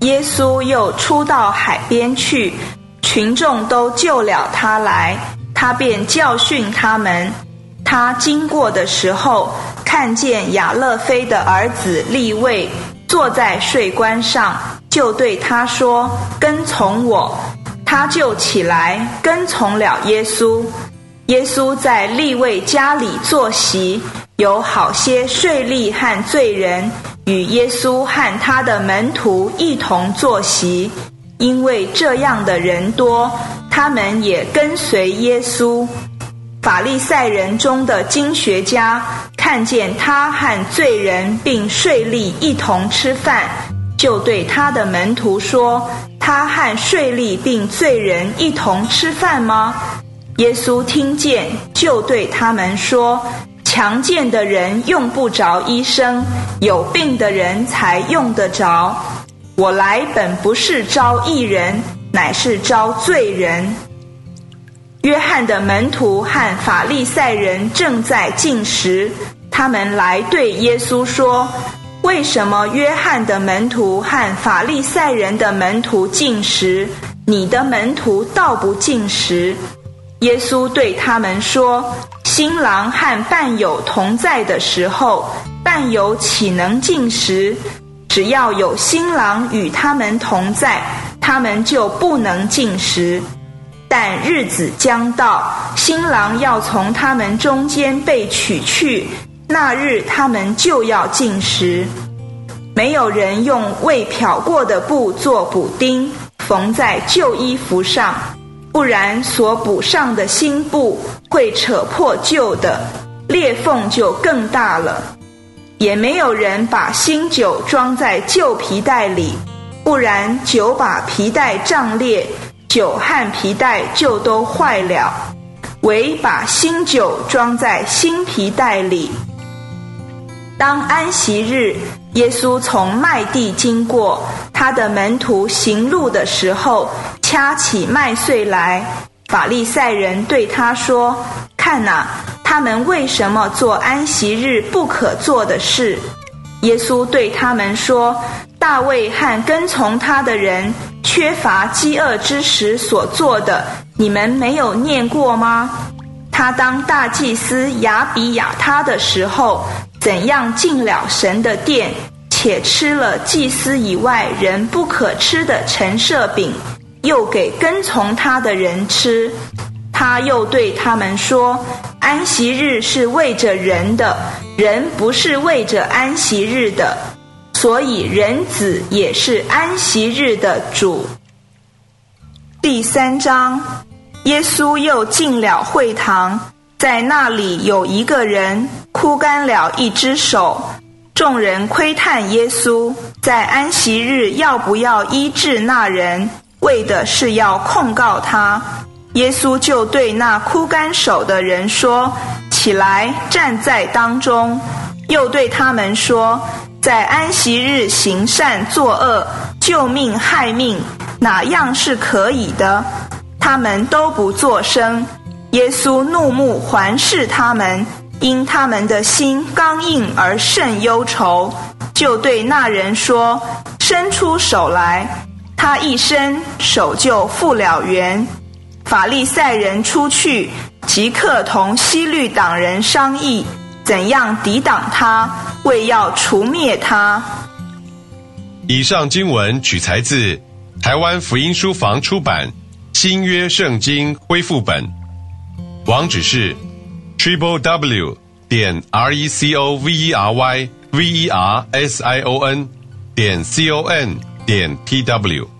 耶稣又出到海边去，群众都救了他来，他便教训他们。他经过的时候，看见亚勒菲的儿子利位坐在税关上，就对他说：“跟从我。”他就起来跟从了耶稣。耶稣在利位家里坐席，有好些税吏和罪人与耶稣和他的门徒一同坐席，因为这样的人多，他们也跟随耶稣。法利赛人中的经学家看见他和罪人并税吏一同吃饭，就对他的门徒说：“他和税吏并罪人一同吃饭吗？”耶稣听见，就对他们说：“强健的人用不着医生，有病的人才用得着。我来本不是招义人，乃是招罪人。”约翰的门徒和法利赛人正在进食，他们来对耶稣说：“为什么约翰的门徒和法利赛人的门徒进食，你的门徒倒不进食？”耶稣对他们说：“新郎和伴友同在的时候，伴友岂能进食？只要有新郎与他们同在，他们就不能进食。”但日子将到，新郎要从他们中间被取去，那日他们就要进食。没有人用未漂过的布做补丁，缝在旧衣服上，不然所补上的新布会扯破旧的，裂缝就更大了。也没有人把新酒装在旧皮袋里，不然酒把皮带胀裂。酒和皮带就都坏了，唯把新酒装在新皮袋里。当安息日，耶稣从麦地经过，他的门徒行路的时候，掐起麦穗来。法利赛人对他说：“看哪，他们为什么做安息日不可做的事？”耶稣对他们说：“大卫和跟从他的人。”缺乏饥饿之时所做的，你们没有念过吗？他当大祭司亚比亚他的时候，怎样进了神的殿，且吃了祭司以外人不可吃的陈设饼，又给跟从他的人吃。他又对他们说：安息日是为着人的，人不是为着安息日的。所以人子也是安息日的主。第三章，耶稣又进了会堂，在那里有一个人枯干了一只手，众人窥探耶稣在安息日要不要医治那人，为的是要控告他。耶稣就对那枯干手的人说：“起来，站在当中。”又对他们说。在安息日行善作恶、救命害命，哪样是可以的？他们都不作声。耶稣怒目环视他们，因他们的心刚硬而甚忧愁，就对那人说：“伸出手来。”他一伸手就复了原。法利赛人出去，即刻同西律党人商议。怎样抵挡他，为要除灭他？以上经文取材自台湾福音书房出版《新约圣经恢复本》，网址是 triple w 点 r e c o v e r y v e r s i o n 点 c o n 点 t w。